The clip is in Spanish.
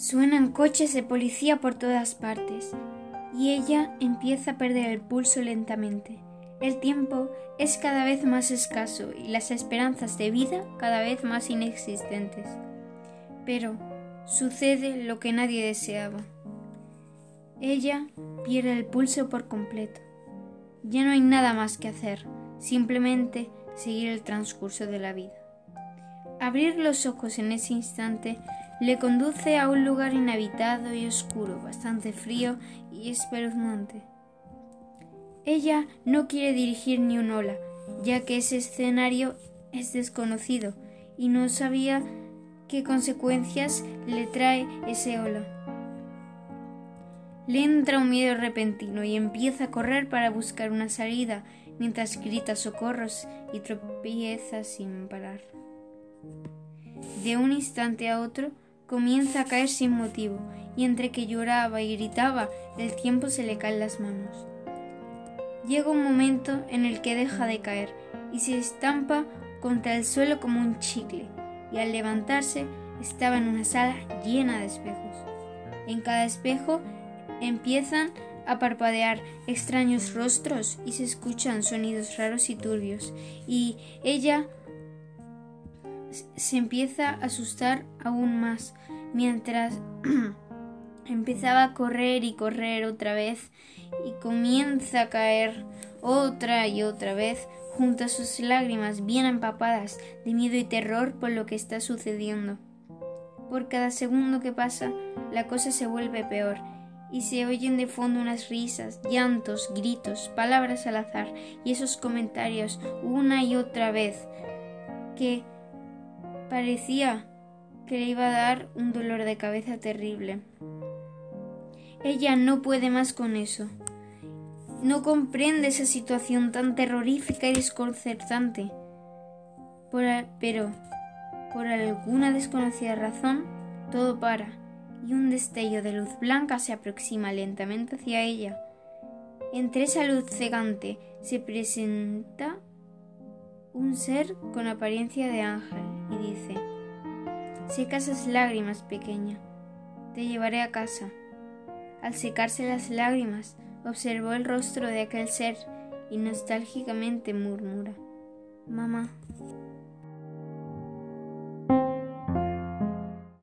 Suenan coches de policía por todas partes y ella empieza a perder el pulso lentamente. El tiempo es cada vez más escaso y las esperanzas de vida cada vez más inexistentes. Pero sucede lo que nadie deseaba. Ella pierde el pulso por completo. Ya no hay nada más que hacer, simplemente seguir el transcurso de la vida. Abrir los ojos en ese instante le conduce a un lugar inhabitado y oscuro, bastante frío y espeluznante. Ella no quiere dirigir ni un ola, ya que ese escenario es desconocido y no sabía qué consecuencias le trae ese ola. Le entra un miedo repentino y empieza a correr para buscar una salida mientras grita socorros y tropieza sin parar. De un instante a otro comienza a caer sin motivo y entre que lloraba y gritaba el tiempo se le caen las manos. Llega un momento en el que deja de caer y se estampa contra el suelo como un chicle y al levantarse estaba en una sala llena de espejos. En cada espejo empiezan a parpadear extraños rostros y se escuchan sonidos raros y turbios y ella se empieza a asustar aún más mientras empezaba a correr y correr otra vez y comienza a caer otra y otra vez junto a sus lágrimas bien empapadas de miedo y terror por lo que está sucediendo. Por cada segundo que pasa, la cosa se vuelve peor y se oyen de fondo unas risas, llantos, gritos, palabras al azar y esos comentarios una y otra vez que parecía que le iba a dar un dolor de cabeza terrible. Ella no puede más con eso. No comprende esa situación tan terrorífica y desconcertante. pero, por alguna desconocida razón, todo para y un destello de luz blanca se aproxima lentamente hacia ella. Entre esa luz cegante se presenta un ser con apariencia de ángel y dice Seca esas lágrimas, pequeña. Te llevaré a casa. Al secarse las lágrimas, observó el rostro de aquel ser y nostálgicamente murmura Mamá.